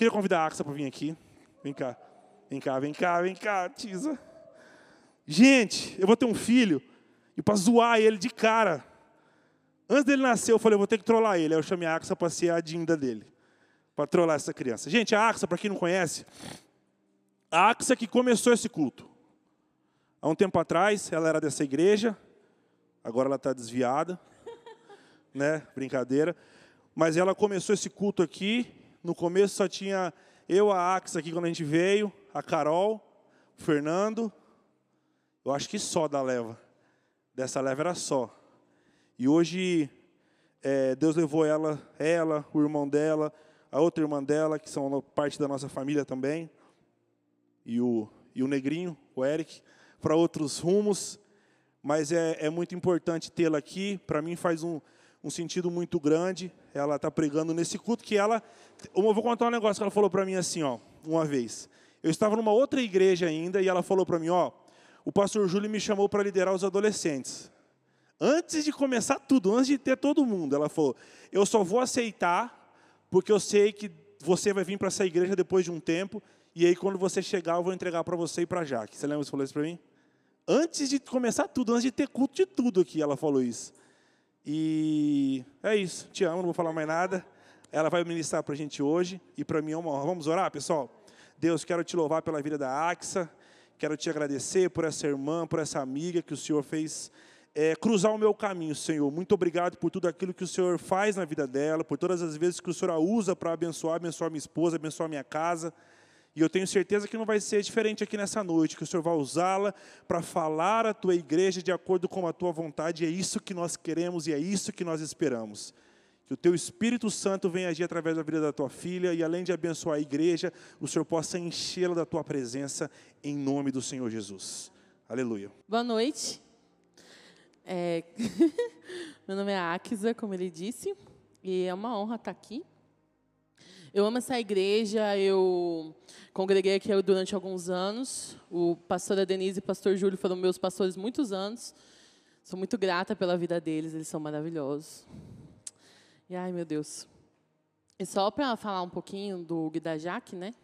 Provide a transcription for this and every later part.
Queria convidar a Axa para vir aqui. Vem cá. Vem cá, vem cá, vem cá, Tisa. Gente, eu vou ter um filho e para zoar ele de cara. Antes dele nascer, eu falei, eu vou ter que trollar ele. Aí eu chamei a Axa para ser a dinda dele. Para trollar essa criança. Gente, a Axa, para quem não conhece, a Axa que começou esse culto. Há um tempo atrás, ela era dessa igreja. Agora ela está desviada. né? Brincadeira. Mas ela começou esse culto aqui. No começo só tinha eu, a Axa aqui quando a gente veio, a Carol, o Fernando. Eu acho que só da leva. Dessa leva era só. E hoje é, Deus levou ela, ela, o irmão dela, a outra irmã dela, que são parte da nossa família também, e o, e o negrinho, o Eric, para outros rumos. Mas é, é muito importante tê-la aqui. Para mim faz um, um sentido muito grande. Ela está pregando nesse culto que ela. Eu vou contar um negócio que ela falou para mim assim, ó, uma vez. Eu estava numa outra igreja ainda e ela falou para mim, ó, o pastor Júlio me chamou para liderar os adolescentes. Antes de começar tudo, antes de ter todo mundo, ela falou: eu só vou aceitar porque eu sei que você vai vir para essa igreja depois de um tempo e aí quando você chegar eu vou entregar para você e para Jaque. Você lembra que você falou isso para mim? Antes de começar tudo, antes de ter culto de tudo aqui, ela falou isso. E é isso. Te amo, não vou falar mais nada. Ela vai ministrar para a gente hoje e para mim é uma honra. Vamos orar, pessoal? Deus, quero te louvar pela vida da Axa. Quero te agradecer por essa irmã, por essa amiga que o Senhor fez é, cruzar o meu caminho, Senhor. Muito obrigado por tudo aquilo que o Senhor faz na vida dela, por todas as vezes que o Senhor a usa para abençoar, abençoar minha esposa, abençoar minha casa. E eu tenho certeza que não vai ser diferente aqui nessa noite, que o Senhor vai usá-la para falar a tua igreja de acordo com a tua vontade. E é isso que nós queremos e é isso que nós esperamos. Que o teu Espírito Santo venha agir através da vida da tua filha e além de abençoar a igreja, o Senhor possa enchê-la da tua presença em nome do Senhor Jesus. Aleluia. Boa noite. É... Meu nome é Akisa, como ele disse, e é uma honra estar aqui. Eu amo essa igreja, eu congreguei aqui durante alguns anos. O pastor Denise e o pastor Júlio foram meus pastores muitos anos. Sou muito grata pela vida deles, eles são maravilhosos. E ai, meu Deus. E só para falar um pouquinho do Hugo e da Jaque, né?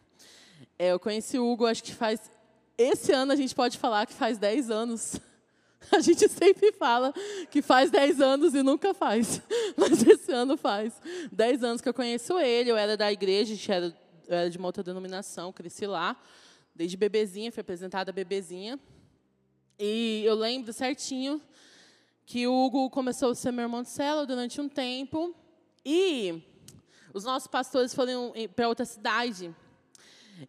É, eu conheci o Hugo, acho que faz. Esse ano a gente pode falar que faz 10 anos. A gente sempre fala que faz 10 anos e nunca faz. Mas esse ano faz. 10 anos que eu conheço ele, eu era da igreja, era, eu era de uma outra denominação, cresci lá. Desde bebezinha, fui apresentada bebezinha. E eu lembro certinho que o Hugo começou a ser meu irmão de célula durante um tempo. E os nossos pastores foram para outra cidade.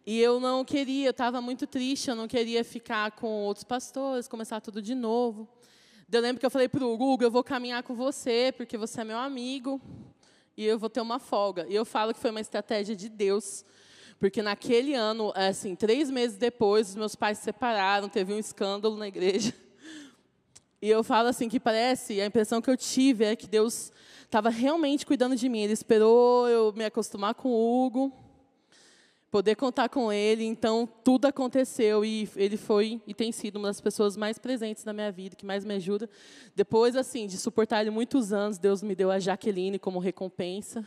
E eu não queria, eu estava muito triste, eu não queria ficar com outros pastores, começar tudo de novo. Eu lembro que eu falei para o Hugo, eu vou caminhar com você, porque você é meu amigo, e eu vou ter uma folga. E eu falo que foi uma estratégia de Deus, porque naquele ano, assim, três meses depois, os meus pais se separaram, teve um escândalo na igreja. E eu falo assim que parece, a impressão que eu tive é que Deus estava realmente cuidando de mim. Ele esperou eu me acostumar com o Hugo, poder contar com ele. Então, tudo aconteceu e ele foi e tem sido uma das pessoas mais presentes na minha vida, que mais me ajuda. Depois, assim, de suportar ele muitos anos, Deus me deu a Jaqueline como recompensa.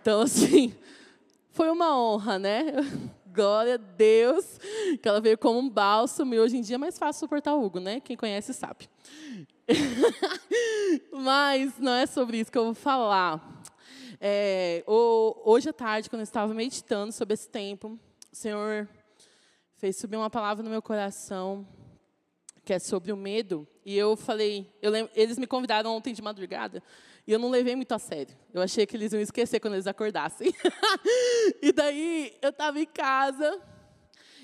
Então, assim, foi uma honra, né? Glória a Deus, que ela veio como um bálsamo e hoje em dia é mais fácil suportar o Hugo, né? Quem conhece sabe. Mas não é sobre isso que eu vou falar. É, hoje à tarde, quando eu estava meditando sobre esse tempo, o Senhor fez subir uma palavra no meu coração, que é sobre o medo. E eu falei, eu lembro, eles me convidaram ontem de madrugada, e eu não levei muito a sério. Eu achei que eles iam esquecer quando eles acordassem. e daí eu estava em casa,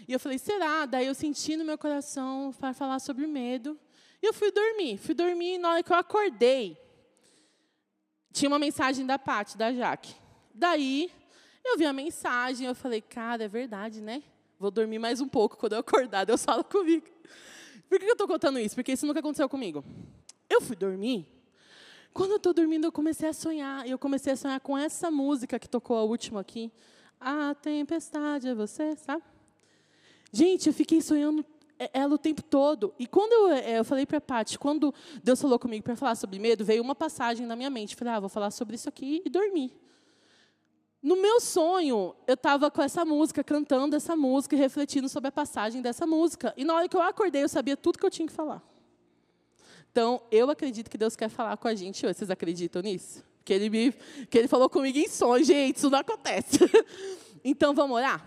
e eu falei, será? Daí eu senti no meu coração para falar sobre o medo. E eu fui dormir. Fui dormir, e na hora que eu acordei, tinha uma mensagem da Pati, da Jaque. Daí, eu vi a mensagem, eu falei, cara, é verdade, né? Vou dormir mais um pouco, quando eu acordar, Deus fala comigo. Por que eu estou contando isso? Porque isso nunca aconteceu comigo. Eu fui dormir, quando eu estou dormindo, eu comecei a sonhar. E eu comecei a sonhar com essa música que tocou a última aqui. A tempestade é você, sabe? Gente, eu fiquei sonhando ela o tempo todo. E quando eu, é, eu falei para a Paty, quando Deus falou comigo para falar sobre medo, veio uma passagem na minha mente. Falei, ah, vou falar sobre isso aqui e dormir. No meu sonho, eu estava com essa música, cantando essa música e refletindo sobre a passagem dessa música. E na hora que eu acordei, eu sabia tudo que eu tinha que falar. Então, eu acredito que Deus quer falar com a gente hoje. Vocês acreditam nisso? Que ele, me, que ele falou comigo em sonho. Gente, isso não acontece. então, vamos orar?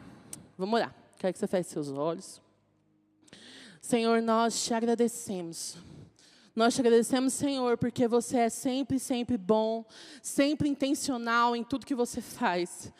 Vamos orar. Quero que você feche seus olhos. Senhor, nós te agradecemos. Nós te agradecemos, Senhor, porque você é sempre, sempre bom, sempre intencional em tudo que você faz.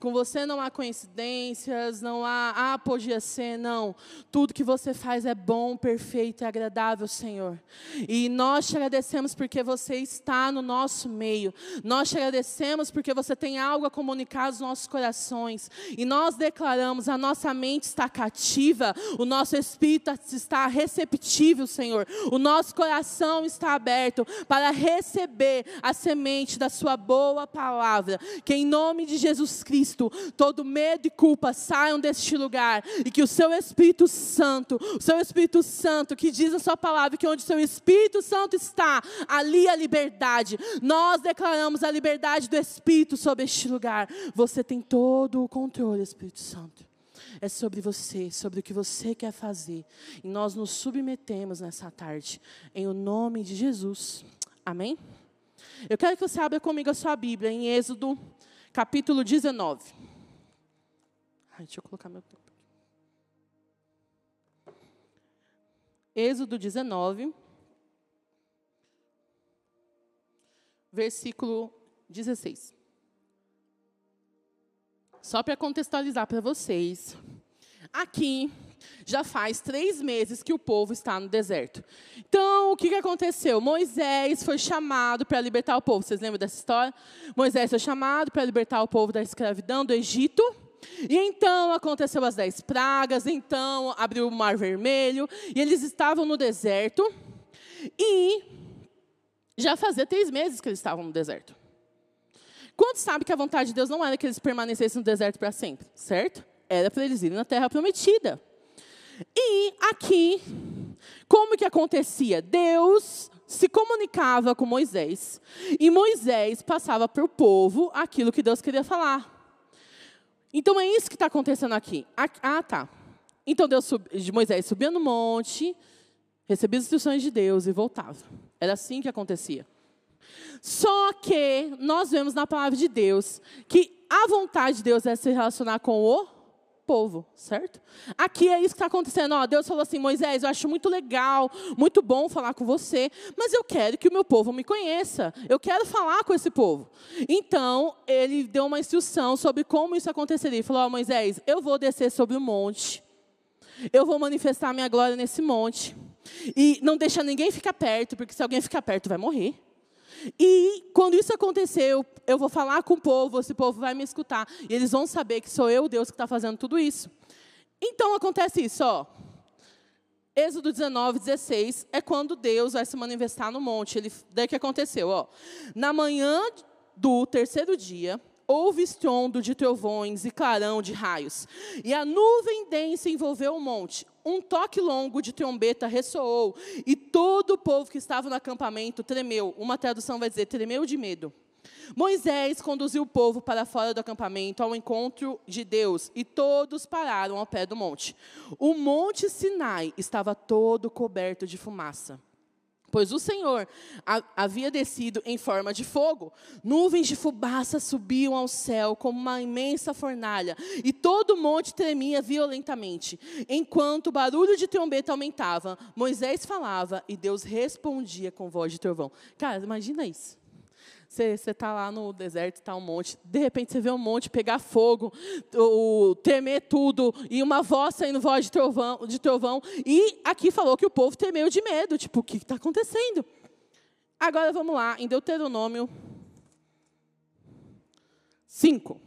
Com você não há coincidências, não há, ah, podia ser, não. Tudo que você faz é bom, perfeito e agradável, Senhor. E nós te agradecemos porque você está no nosso meio. Nós te agradecemos porque você tem algo a comunicar aos nossos corações. E nós declaramos: a nossa mente está cativa, o nosso espírito está receptível, Senhor. O nosso coração está aberto para receber a semente da Sua boa palavra. Que em nome de Jesus Cristo, Cristo, todo medo e culpa saiam deste lugar e que o seu Espírito Santo, o seu Espírito Santo, que diz a sua palavra que onde o seu Espírito Santo está, ali a liberdade. Nós declaramos a liberdade do Espírito sobre este lugar. Você tem todo o controle, Espírito Santo é sobre você, sobre o que você quer fazer. E nós nos submetemos nessa tarde, em o nome de Jesus. Amém? Eu quero que você abra comigo a sua Bíblia em Êxodo capítulo 19. Ai, deixa eu colocar meu tempo. Êxodo 19, versículo 16. Só para contextualizar para vocês. Aqui, já faz três meses que o povo está no deserto. Então, o que, que aconteceu? Moisés foi chamado para libertar o povo. Vocês lembram dessa história? Moisés foi chamado para libertar o povo da escravidão do Egito. E então aconteceu as dez pragas, então abriu o mar vermelho, e eles estavam no deserto. E já fazia três meses que eles estavam no deserto. Quantos sabem que a vontade de Deus não era que eles permanecessem no deserto para sempre, certo? Era para eles irem na terra prometida. E aqui, como que acontecia? Deus se comunicava com Moisés e Moisés passava para o povo aquilo que Deus queria falar. Então é isso que está acontecendo aqui. Ah, tá. Então Deus sub, Moisés subia no monte, recebia as instruções de Deus e voltava. Era assim que acontecia. Só que nós vemos na palavra de Deus que a vontade de Deus é se relacionar com o povo, certo? Aqui é isso que está acontecendo. Ó, Deus falou assim: Moisés, eu acho muito legal, muito bom falar com você, mas eu quero que o meu povo me conheça. Eu quero falar com esse povo. Então, ele deu uma instrução sobre como isso aconteceria. Ele falou: Ó, Moisés, eu vou descer sobre o monte, eu vou manifestar minha glória nesse monte. E não deixa ninguém ficar perto, porque se alguém ficar perto, vai morrer. E quando isso acontecer, eu, vou falar com o povo, esse povo vai me escutar. E eles vão saber que sou eu, Deus, que está fazendo tudo isso. Então acontece isso, ó. Êxodo 19, 16 é quando Deus vai se manifestar no monte. Ele, daí que aconteceu, ó. Na manhã do terceiro dia, houve estrondo de trovões e clarão de raios. E a nuvem densa envolveu o monte. Um toque longo de trombeta ressoou, e todo o povo que estava no acampamento tremeu. Uma tradução vai dizer: tremeu de medo. Moisés conduziu o povo para fora do acampamento ao encontro de Deus e todos pararam ao pé do monte. O monte Sinai estava todo coberto de fumaça pois o Senhor havia descido em forma de fogo. Nuvens de fumaça subiam ao céu como uma imensa fornalha, e todo o monte tremia violentamente. Enquanto o barulho de trombeta aumentava, Moisés falava e Deus respondia com voz de trovão. Cara, imagina isso. Você está lá no deserto, está um monte, de repente você vê um monte pegar fogo, o, temer tudo, e uma voz saindo voz de trovão, de trovão. E aqui falou que o povo temeu de medo. Tipo, o que está acontecendo? Agora vamos lá, em Deuteronômio 5.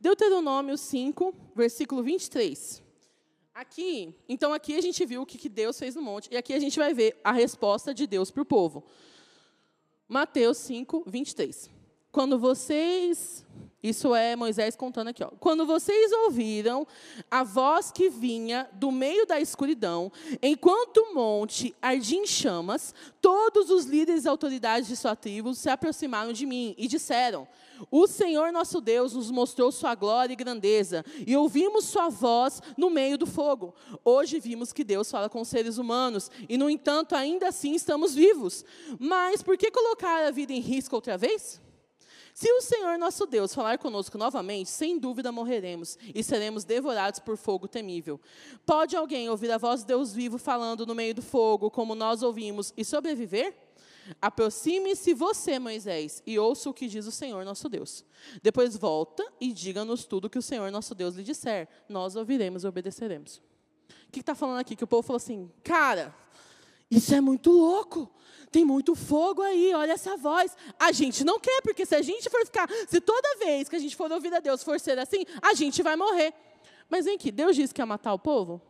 Deuteronômio 5, versículo 23. Aqui, então aqui a gente viu o que Deus fez no monte, e aqui a gente vai ver a resposta de Deus para o povo. Mateus 5, 23. Quando vocês isso é Moisés contando aqui. Ó. Quando vocês ouviram a voz que vinha do meio da escuridão, enquanto o monte ardia em chamas, todos os líderes e autoridades de sua tribo se aproximaram de mim e disseram: O Senhor nosso Deus nos mostrou sua glória e grandeza, e ouvimos sua voz no meio do fogo. Hoje vimos que Deus fala com os seres humanos, e no entanto, ainda assim estamos vivos. Mas por que colocar a vida em risco outra vez? Se o Senhor nosso Deus falar conosco novamente, sem dúvida morreremos e seremos devorados por fogo temível. Pode alguém ouvir a voz de Deus vivo falando no meio do fogo, como nós ouvimos, e sobreviver? Aproxime-se você, Moisés, e ouça o que diz o Senhor nosso Deus. Depois volta e diga-nos tudo que o Senhor nosso Deus lhe disser. Nós ouviremos e obedeceremos. O que está falando aqui? Que o povo falou assim, cara, isso é muito louco tem muito fogo aí, olha essa voz. A gente não quer, porque se a gente for ficar, se toda vez que a gente for ouvir a Deus for ser assim, a gente vai morrer. Mas vem aqui, Deus disse que ia matar o povo?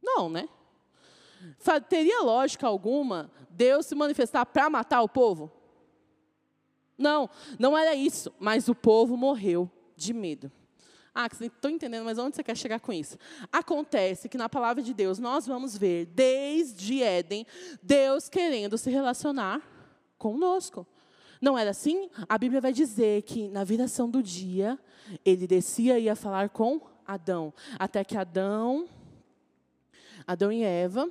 Não, né? Teria lógica alguma Deus se manifestar para matar o povo? Não, não era isso. Mas o povo morreu de medo. Ah, estou entendendo, mas onde você quer chegar com isso? Acontece que na palavra de Deus nós vamos ver, desde Éden, Deus querendo se relacionar conosco. Não era assim? A Bíblia vai dizer que na viração do dia, ele descia e ia falar com Adão. Até que Adão, Adão e Eva,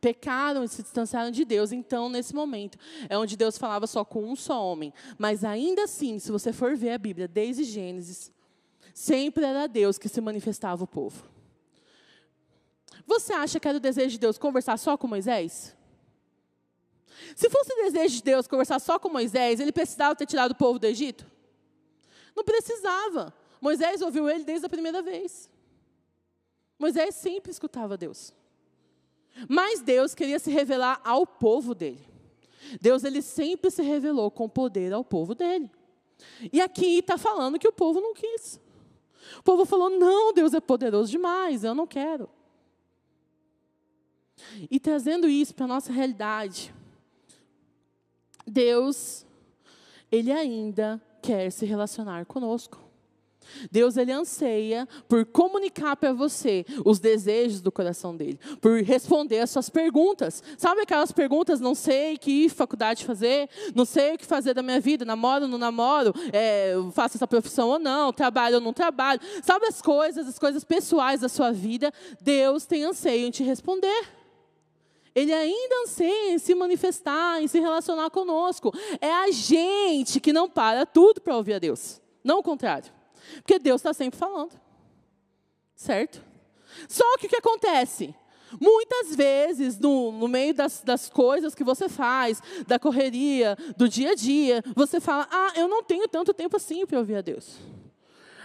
pecaram e se distanciaram de Deus. Então, nesse momento, é onde Deus falava só com um só homem. Mas ainda assim, se você for ver a Bíblia, desde Gênesis, Sempre era Deus que se manifestava o povo. Você acha que era o desejo de Deus conversar só com Moisés? Se fosse o desejo de Deus conversar só com Moisés, ele precisava ter tirado o povo do Egito? Não precisava. Moisés ouviu ele desde a primeira vez. Moisés sempre escutava Deus. Mas Deus queria se revelar ao povo dele. Deus ele sempre se revelou com poder ao povo dele. E aqui está falando que o povo não quis. O povo falou: não, Deus é poderoso demais, eu não quero. E trazendo isso para a nossa realidade, Deus, Ele ainda quer se relacionar conosco. Deus ele anseia por comunicar para você os desejos do coração dele, por responder as suas perguntas. Sabe aquelas perguntas, não sei que faculdade fazer, não sei o que fazer da minha vida, namoro ou não namoro, é, faço essa profissão ou não, trabalho ou não trabalho. Sabe as coisas, as coisas pessoais da sua vida, Deus tem anseio em te responder. Ele ainda anseia em se manifestar, em se relacionar conosco. É a gente que não para tudo para ouvir a Deus, não o contrário. Porque Deus está sempre falando. Certo? Só que o que acontece? Muitas vezes, no, no meio das, das, coisas que você faz, da correria, do dia a dia, você fala: Ah, eu não tenho tanto tempo assim para ouvir a Deus.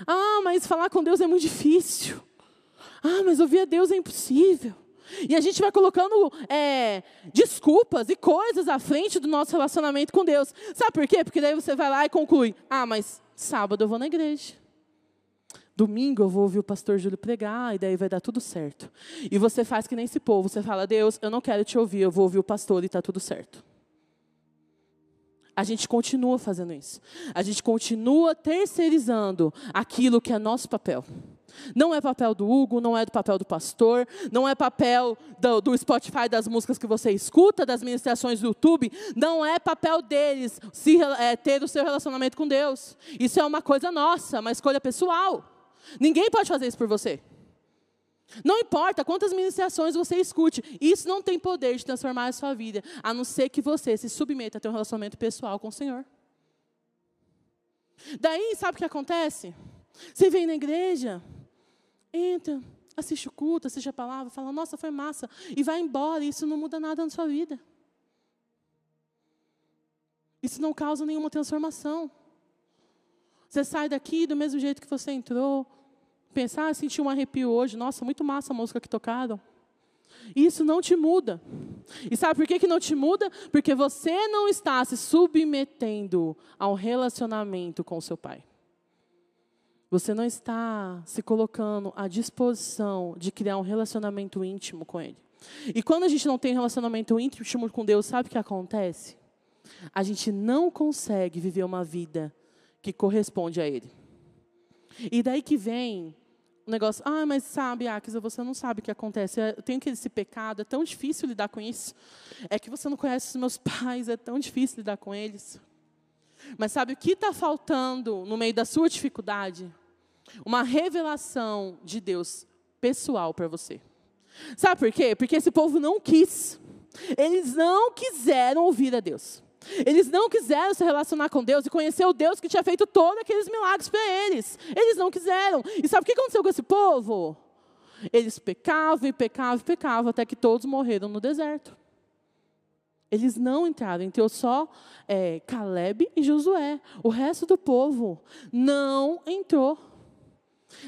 Ah, mas falar com Deus é muito difícil. Ah, mas ouvir a Deus é impossível. E a gente vai colocando é, desculpas e coisas à frente do nosso relacionamento com Deus. Sabe por quê? Porque daí você vai lá e conclui: Ah, mas sábado eu vou na igreja. Domingo eu vou ouvir o pastor Júlio pregar e daí vai dar tudo certo. E você faz que nem esse povo, você fala: "Deus, eu não quero te ouvir, eu vou ouvir o pastor e está tudo certo". A gente continua fazendo isso. A gente continua terceirizando aquilo que é nosso papel. Não é papel do Hugo, não é do papel do pastor, não é papel do, do, Spotify, das músicas que você escuta, das ministrações do YouTube, não é papel deles se, é, ter o seu relacionamento com Deus. Isso é uma coisa nossa, uma escolha pessoal. Ninguém pode fazer isso por você. Não importa quantas ministrações você escute, isso não tem poder de transformar a sua vida, a não ser que você se submeta a ter um relacionamento pessoal com o Senhor. Daí, sabe o que acontece? Você vem na igreja, entra, assiste o culto, assiste a palavra, fala, nossa, foi massa, e vai embora, e isso não muda nada na sua vida. Isso não causa nenhuma transformação. Você sai daqui do mesmo jeito que você entrou. Pensar, ah, senti um arrepio hoje. Nossa, muito massa a música que tocaram. Isso não te muda. E sabe por que, que não te muda? Porque você não está se submetendo ao relacionamento com o seu pai. Você não está se colocando à disposição de criar um relacionamento íntimo com ele. E quando a gente não tem relacionamento íntimo com Deus, sabe o que acontece? a gente não consegue viver uma vida que corresponde a Ele. E daí que vem o negócio, ah, mas sabe, Akisa, você não sabe o que acontece. Eu tenho que esse pecado, é tão difícil lidar com isso. É que você não conhece os meus pais, é tão difícil lidar com eles. Mas sabe o que está faltando no meio da sua dificuldade? Uma revelação de Deus pessoal para você. Sabe por quê? Porque esse povo não quis. Eles não quiseram ouvir a Deus. Eles não quiseram se relacionar com Deus e conhecer o Deus que tinha feito todos aqueles milagres para eles. Eles não quiseram. E sabe o que aconteceu com esse povo? Eles pecavam e pecavam e pecavam até que todos morreram no deserto. Eles não entraram, entrou só é, Caleb e Josué. O resto do povo não entrou.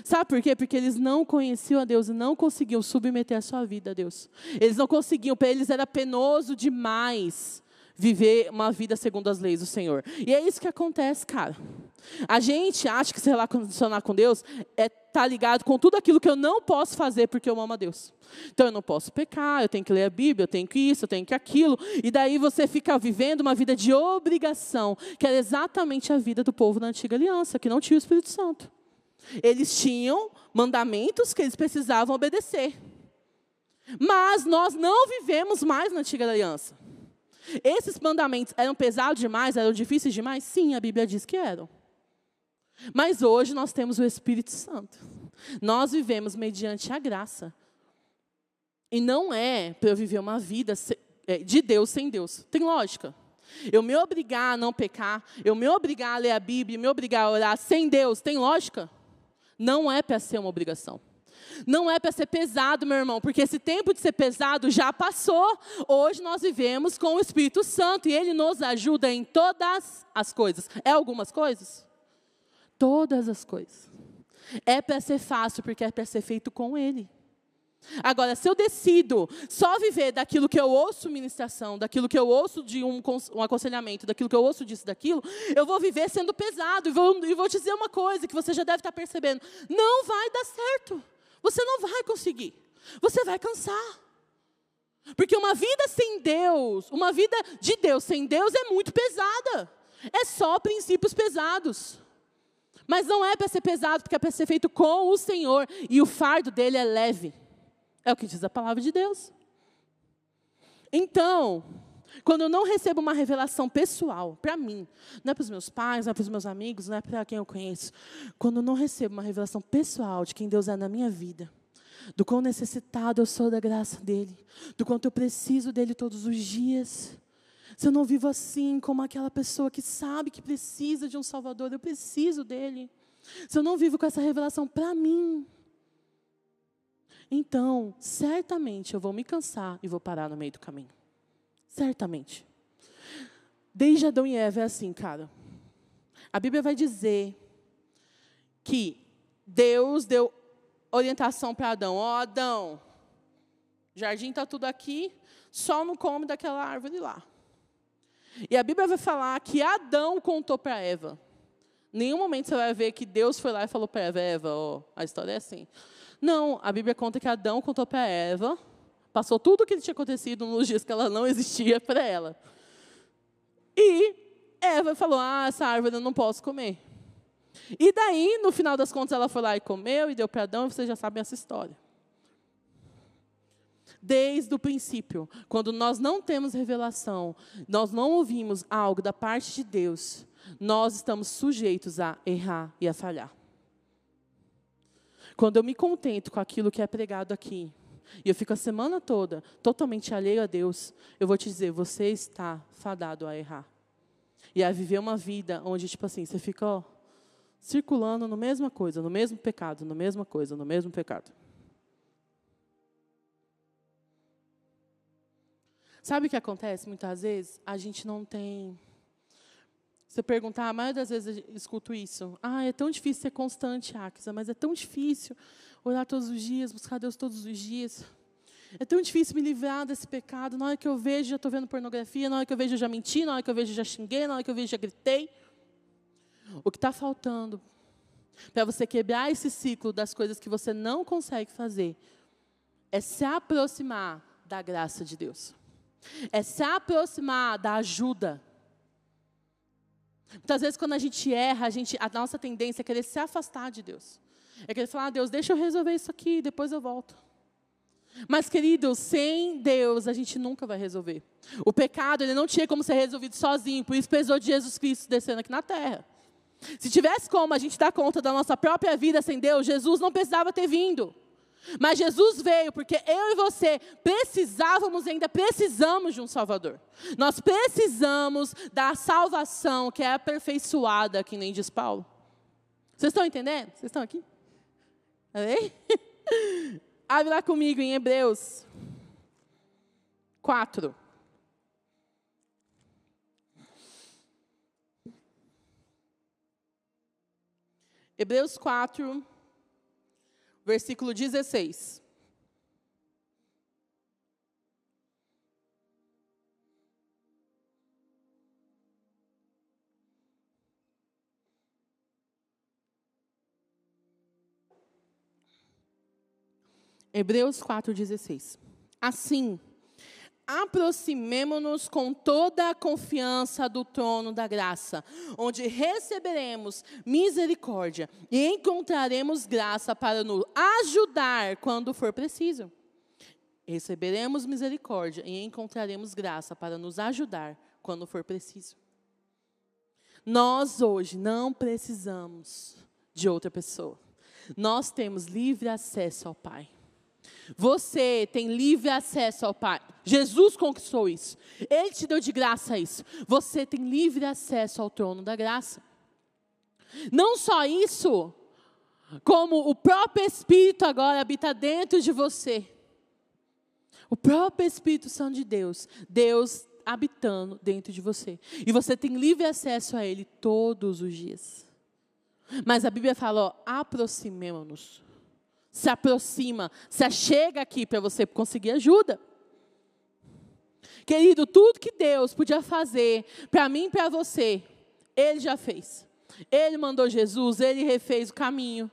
Sabe por quê? Porque eles não conheciam a Deus e não conseguiam submeter a sua vida a Deus. Eles não conseguiam, para eles era penoso demais viver uma vida segundo as leis do Senhor. E é isso que acontece, cara. A gente acha que se relacionar com Deus é tá ligado com tudo aquilo que eu não posso fazer porque eu amo a Deus. Então eu não posso pecar, eu tenho que ler a Bíblia, eu tenho que isso, eu tenho que aquilo. E daí você fica vivendo uma vida de obrigação, que era exatamente a vida do povo da antiga aliança, que não tinha o Espírito Santo. Eles tinham mandamentos que eles precisavam obedecer. Mas nós não vivemos mais na antiga aliança. Esses mandamentos eram pesados demais, eram difíceis demais? Sim, a Bíblia diz que eram. Mas hoje nós temos o Espírito Santo. Nós vivemos mediante a graça. E não é para eu viver uma vida é, de Deus sem Deus. Tem lógica. Eu me obrigar a não pecar, eu me obrigar a ler a Bíblia, me obrigar a orar sem Deus, tem lógica? Não é para ser uma obrigação. Não é para ser pesado, meu irmão, porque esse tempo de ser pesado já passou. Hoje nós vivemos com o Espírito Santo e ele nos ajuda em todas as coisas. É algumas coisas? Todas as coisas. É para ser fácil, porque é para ser feito com ele. Agora, se eu decido só viver daquilo que eu ouço ministração, daquilo que eu ouço de um, um, aconselhamento, daquilo que eu ouço disso, daquilo, eu vou viver sendo pesado. E vou, e vou dizer uma coisa que você já deve estar percebendo: não vai dar certo. Você não vai conseguir. Você vai cansar. Porque uma vida sem Deus, uma vida de Deus sem Deus é muito pesada. É só princípios pesados. Mas não é para ser pesado, porque é para ser feito com o Senhor. E o fardo dele é leve. É o que diz a palavra de Deus. Então, quando eu não recebo uma revelação pessoal, para mim, não é para os meus pais, não é para os meus amigos, não é para quem eu conheço. Quando eu não recebo uma revelação pessoal de quem Deus é na minha vida, do quão necessitado eu sou da graça dEle, do quanto eu preciso dEle todos os dias. Se eu não vivo assim, como aquela pessoa que sabe que precisa de um Salvador, eu preciso dEle. Se eu não vivo com essa revelação para mim, então, certamente eu vou me cansar e vou parar no meio do caminho. Certamente. Desde Adão e Eva é assim, cara. A Bíblia vai dizer que Deus deu orientação para Adão. Ó, oh, Adão, jardim está tudo aqui, só não come daquela árvore lá. E a Bíblia vai falar que Adão contou para Eva. Nenhum momento você vai ver que Deus foi lá e falou para Eva, Eva, ó, a história é assim. Não, a Bíblia conta que Adão contou para Eva Passou tudo o que tinha acontecido nos dias que ela não existia para ela. E Eva falou: Ah, essa árvore eu não posso comer. E daí, no final das contas, ela foi lá e comeu e deu para Adão, e vocês já sabem essa história. Desde o princípio, quando nós não temos revelação, nós não ouvimos algo da parte de Deus, nós estamos sujeitos a errar e a falhar. Quando eu me contento com aquilo que é pregado aqui, e eu fico a semana toda totalmente alheio a Deus, eu vou te dizer, você está fadado a errar. E a viver uma vida onde, tipo assim, você fica ó, circulando no mesma coisa, no mesmo pecado, no mesma coisa, no mesmo pecado. Sabe o que acontece muitas vezes? A gente não tem. Você perguntar, a maioria das vezes eu escuto isso. Ah, é tão difícil ser constante, Akisa, mas é tão difícil orar todos os dias, buscar Deus todos os dias. É tão difícil me livrar desse pecado. Na hora que eu vejo, já estou vendo pornografia. Na hora que eu vejo, já menti. Na hora que eu vejo, já xinguei. Na hora que eu vejo, já gritei. O que está faltando para você quebrar esse ciclo das coisas que você não consegue fazer é se aproximar da graça de Deus. É se aproximar da ajuda Muitas vezes, quando a gente erra, a, gente, a nossa tendência é querer se afastar de Deus. É querer falar, ah, Deus, deixa eu resolver isso aqui, depois eu volto. Mas, querido, sem Deus a gente nunca vai resolver. O pecado ele não tinha como ser resolvido sozinho, por isso pesou de Jesus Cristo descendo aqui na terra. Se tivesse como a gente dar conta da nossa própria vida sem Deus, Jesus não precisava ter vindo. Mas Jesus veio porque eu e você precisávamos, ainda precisamos de um Salvador. Nós precisamos da salvação que é aperfeiçoada, que nem diz Paulo. Vocês estão entendendo? Vocês estão aqui? Amém? Abre lá comigo em Hebreus 4. Hebreus 4, versículo 16. Hebreus 4,16. Assim, aproximemo-nos com toda a confiança do trono da graça, onde receberemos misericórdia e encontraremos graça para nos ajudar quando for preciso. Receberemos misericórdia e encontraremos graça para nos ajudar quando for preciso. Nós hoje não precisamos de outra pessoa. Nós temos livre acesso ao Pai. Você tem livre acesso ao Pai. Jesus conquistou isso. Ele te deu de graça isso. Você tem livre acesso ao trono da graça. Não só isso, como o próprio Espírito agora habita dentro de você. O próprio Espírito Santo de Deus, Deus habitando dentro de você. E você tem livre acesso a Ele todos os dias. Mas a Bíblia fala, aproximemos-nos se aproxima, se achega aqui para você conseguir ajuda. Querido, tudo que Deus podia fazer para mim e para você, Ele já fez. Ele mandou Jesus, Ele refez o caminho.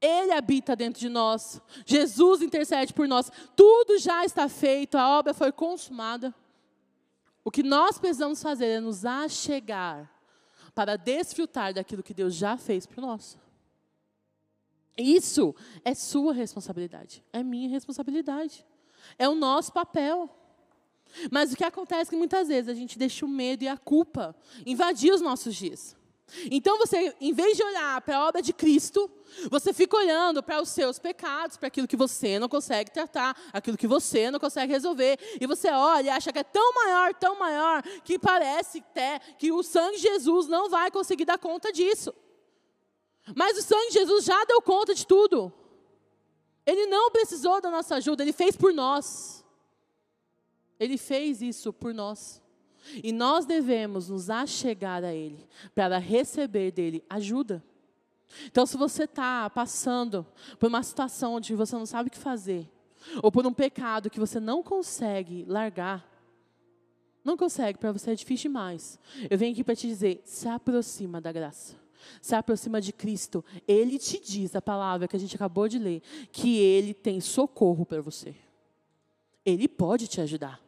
Ele habita dentro de nós. Jesus intercede por nós. Tudo já está feito, a obra foi consumada. O que nós precisamos fazer é nos achegar para desfrutar daquilo que Deus já fez por nós. Isso é sua responsabilidade, é minha responsabilidade, é o nosso papel. Mas o que acontece é que muitas vezes a gente deixa o medo e a culpa invadir os nossos dias. Então você, em vez de olhar para a obra de Cristo, você fica olhando para os seus pecados, para aquilo que você não consegue tratar, aquilo que você não consegue resolver, e você olha e acha que é tão maior, tão maior, que parece até que o sangue de Jesus não vai conseguir dar conta disso. Mas o sangue de Jesus já deu conta de tudo. Ele não precisou da nossa ajuda, ele fez por nós. Ele fez isso por nós. E nós devemos nos achegar a Ele para receber dele ajuda. Então, se você está passando por uma situação onde você não sabe o que fazer, ou por um pecado que você não consegue largar, não consegue, para você é difícil demais. Eu venho aqui para te dizer: se aproxima da graça se aproxima de Cristo, Ele te diz a palavra que a gente acabou de ler, que Ele tem socorro para você. Ele pode te ajudar.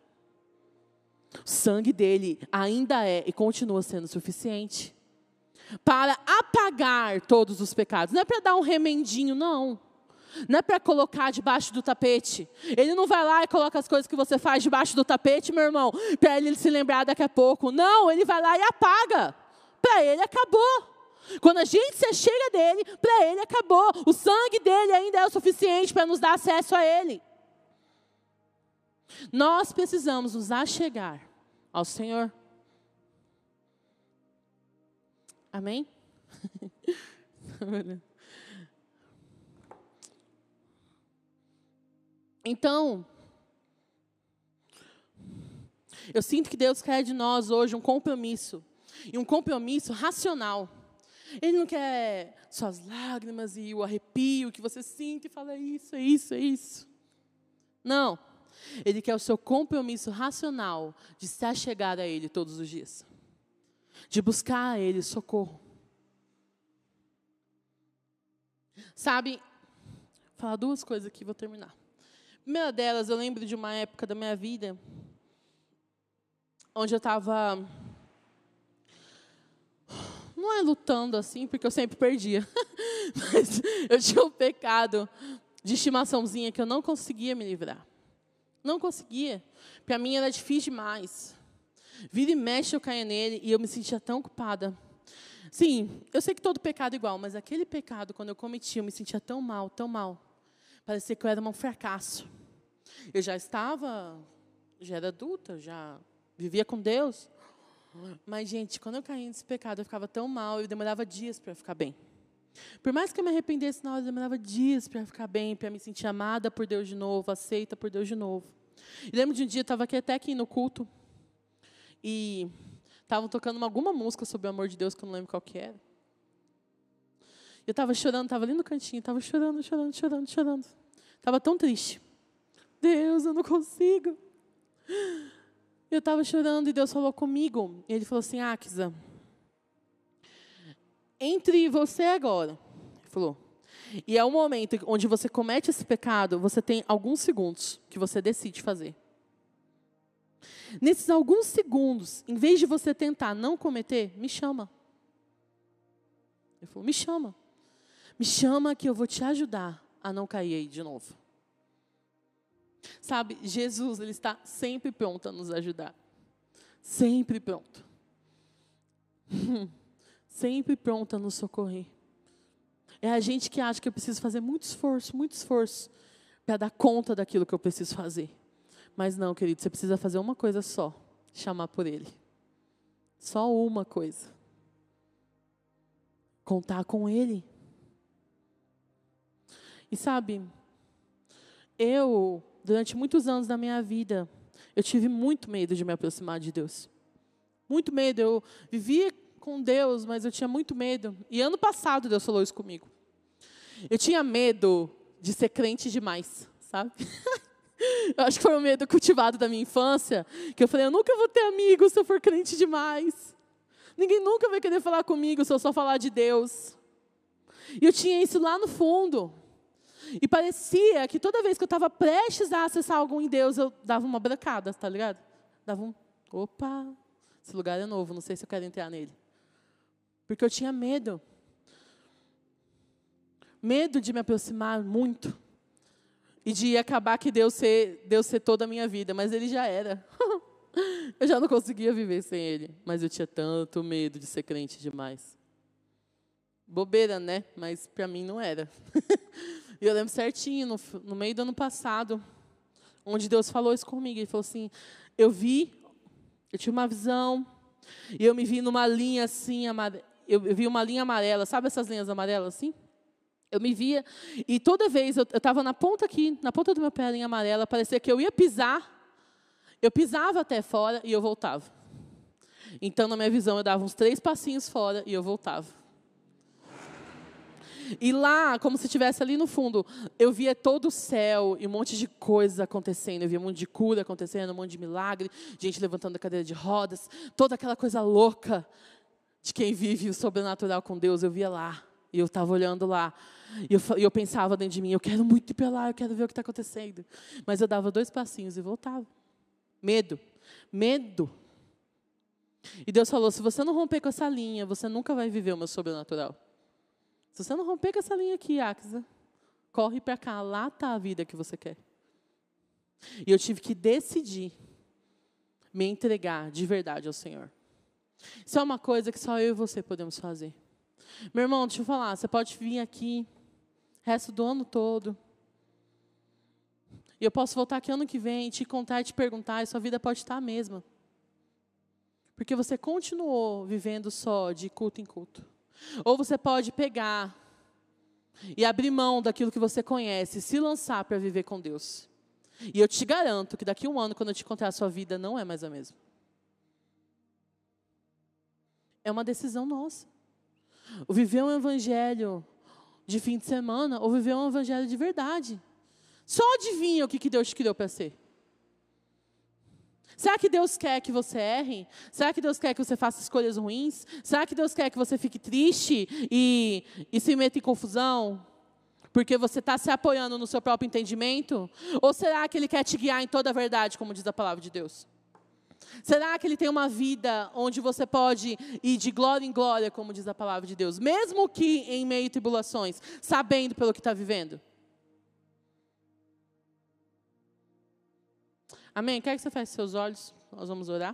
O sangue dele ainda é e continua sendo suficiente para apagar todos os pecados. Não é para dar um remendinho, não. Não é para colocar debaixo do tapete. Ele não vai lá e coloca as coisas que você faz debaixo do tapete, meu irmão, para ele se lembrar daqui a pouco. Não, ele vai lá e apaga. Para ele acabou. Quando a gente se chega dele, para ele acabou. O sangue dele ainda é o suficiente para nos dar acesso a ele. Nós precisamos nos achegar ao Senhor. Amém? Então, eu sinto que Deus quer de nós hoje um compromisso, e um compromisso racional. Ele não quer suas lágrimas e o arrepio que você sente e fala: é isso, é isso, é isso. Não. Ele quer o seu compromisso racional de se achegar a Ele todos os dias, de buscar a Ele socorro. Sabe, vou falar duas coisas aqui, vou terminar. A primeira delas, eu lembro de uma época da minha vida onde eu estava não é lutando assim, porque eu sempre perdia. Mas eu tinha um pecado de estimaçãozinha que eu não conseguia me livrar. Não conseguia. Para mim era difícil demais. Vira e mexe eu caía nele e eu me sentia tão culpada. Sim, eu sei que todo pecado é igual, mas aquele pecado, quando eu cometi, eu me sentia tão mal, tão mal. Parecia que eu era um fracasso. Eu já estava, já era adulta, já vivia com Deus. Mas, gente, quando eu caí nesse pecado, eu ficava tão mal, eu demorava dias para ficar bem. Por mais que eu me arrependesse na hora, eu demorava dias para ficar bem, para me sentir amada por Deus de novo, aceita por Deus de novo. E lembro de um dia, eu estava aqui até aqui no culto, e estavam tocando uma, alguma música sobre o amor de Deus, que eu não lembro qual que era. Eu estava chorando, estava ali no cantinho, estava chorando, chorando, chorando, chorando. Estava tão triste. Deus, eu não consigo. Eu estava chorando e Deus falou comigo. Ele falou assim: Akisa, entre você agora, ele falou, e é o momento onde você comete esse pecado, você tem alguns segundos que você decide fazer. Nesses alguns segundos, em vez de você tentar não cometer, me chama. Ele falou: me chama. Me chama que eu vou te ajudar a não cair aí de novo. Sabe, Jesus, Ele está sempre pronto a nos ajudar. Sempre pronto. sempre pronto a nos socorrer. É a gente que acha que eu preciso fazer muito esforço, muito esforço, para dar conta daquilo que eu preciso fazer. Mas não, querido, você precisa fazer uma coisa só: chamar por Ele. Só uma coisa. Contar com Ele. E sabe, eu, durante muitos anos da minha vida, eu tive muito medo de me aproximar de Deus. Muito medo. Eu vivia com Deus, mas eu tinha muito medo. E ano passado Deus falou isso comigo. Eu tinha medo de ser crente demais, sabe? Eu acho que foi um medo cultivado da minha infância, que eu falei, eu nunca vou ter amigos se eu for crente demais. Ninguém nunca vai querer falar comigo se eu só falar de Deus. E eu tinha isso lá no fundo. E parecia que toda vez que eu estava prestes a acessar algo em Deus, eu dava uma brancada, tá ligado? Dava um, opa, esse lugar é novo, não sei se eu quero entrar nele. Porque eu tinha medo. Medo de me aproximar muito e de acabar que Deus ser, Deus ser toda a minha vida, mas Ele já era. eu já não conseguia viver sem Ele, mas eu tinha tanto medo de ser crente demais. Bobeira, né? Mas para mim não era. e eu lembro certinho, no, no meio do ano passado, onde Deus falou isso comigo. Ele falou assim: Eu vi, eu tinha uma visão, e eu me vi numa linha assim, eu vi uma linha amarela, sabe essas linhas amarelas assim? Eu me via, e toda vez eu estava na ponta aqui, na ponta do meu pé, linha amarela, parecia que eu ia pisar, eu pisava até fora e eu voltava. Então, na minha visão, eu dava uns três passinhos fora e eu voltava. E lá, como se estivesse ali no fundo, eu via todo o céu e um monte de coisas acontecendo. Eu via um monte de cura acontecendo, um monte de milagre, gente levantando a cadeira de rodas, toda aquela coisa louca de quem vive o sobrenatural com Deus, eu via lá. E eu estava olhando lá. E eu, eu pensava dentro de mim, eu quero muito ir para lá, eu quero ver o que está acontecendo. Mas eu dava dois passinhos e voltava. Medo. Medo. E Deus falou: se você não romper com essa linha, você nunca vai viver o meu sobrenatural. Se você não romper com essa linha aqui, Axa, corre para cá, lá está a vida que você quer. E eu tive que decidir me entregar de verdade ao Senhor. Isso é uma coisa que só eu e você podemos fazer. Meu irmão, deixa eu falar, você pode vir aqui, resto do ano todo. E eu posso voltar aqui ano que vem, te contar e te perguntar, e sua vida pode estar a mesma. Porque você continuou vivendo só de culto em culto. Ou você pode pegar e abrir mão daquilo que você conhece, se lançar para viver com Deus. E eu te garanto que daqui a um ano, quando eu te contar a sua vida, não é mais a mesma. É uma decisão nossa. Ou viver um evangelho de fim de semana, ou viver um evangelho de verdade. Só adivinha o que, que Deus te criou para ser. Será que Deus quer que você erre? Será que Deus quer que você faça escolhas ruins? Será que Deus quer que você fique triste e, e se meta em confusão? Porque você está se apoiando no seu próprio entendimento? Ou será que Ele quer te guiar em toda a verdade, como diz a palavra de Deus? Será que Ele tem uma vida onde você pode ir de glória em glória, como diz a palavra de Deus, mesmo que em meio a tribulações, sabendo pelo que está vivendo? Amém? Quer que você feche seus olhos? Nós vamos orar.